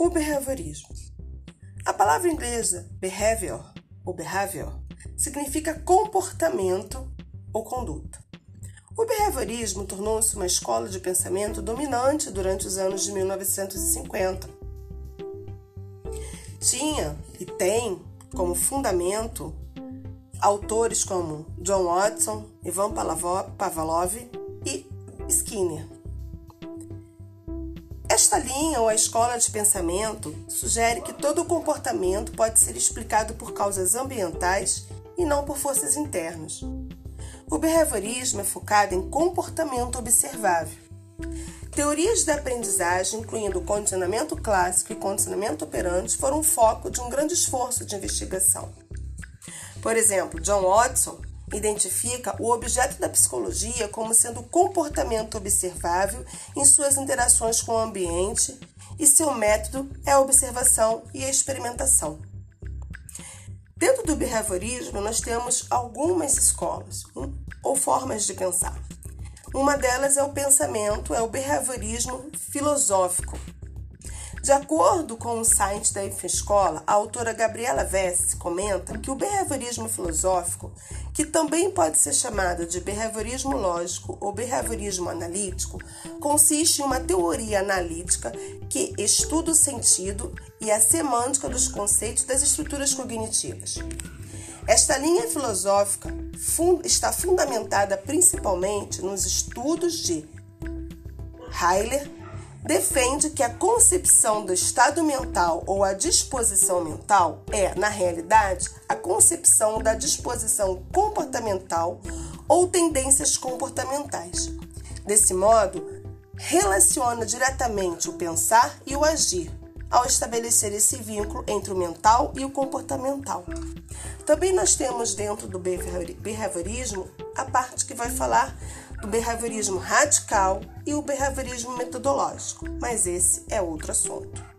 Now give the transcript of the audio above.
O behaviorismo. A palavra inglesa behavior ou behavior significa comportamento ou conduta. O behaviorismo tornou-se uma escola de pensamento dominante durante os anos de 1950. Tinha e tem como fundamento autores como John Watson, Ivan Pavlov e Skinner. Esta linha ou a escola de pensamento sugere que todo comportamento pode ser explicado por causas ambientais e não por forças internas. O behaviorismo é focado em comportamento observável. Teorias da aprendizagem, incluindo condicionamento clássico e condicionamento operante, foram foco de um grande esforço de investigação. Por exemplo, John Watson identifica o objeto da psicologia como sendo o comportamento observável em suas interações com o ambiente e seu método é a observação e a experimentação. Dentro do behaviorismo, nós temos algumas escolas hum, ou formas de pensar. Uma delas é o pensamento, é o behaviorismo filosófico, de acordo com o site da Escola, a autora Gabriela Vess comenta que o behaviorismo filosófico, que também pode ser chamado de behaviorismo lógico ou behaviorismo analítico, consiste em uma teoria analítica que estuda o sentido e a semântica dos conceitos das estruturas cognitivas. Esta linha filosófica está fundamentada principalmente nos estudos de Heiler, defende que a concepção do estado mental ou a disposição mental é, na realidade, a concepção da disposição comportamental ou tendências comportamentais. Desse modo, relaciona diretamente o pensar e o agir, ao estabelecer esse vínculo entre o mental e o comportamental. Também nós temos dentro do behaviorismo a parte que vai falar do behaviorismo radical e o behaviorismo metodológico, mas esse é outro assunto.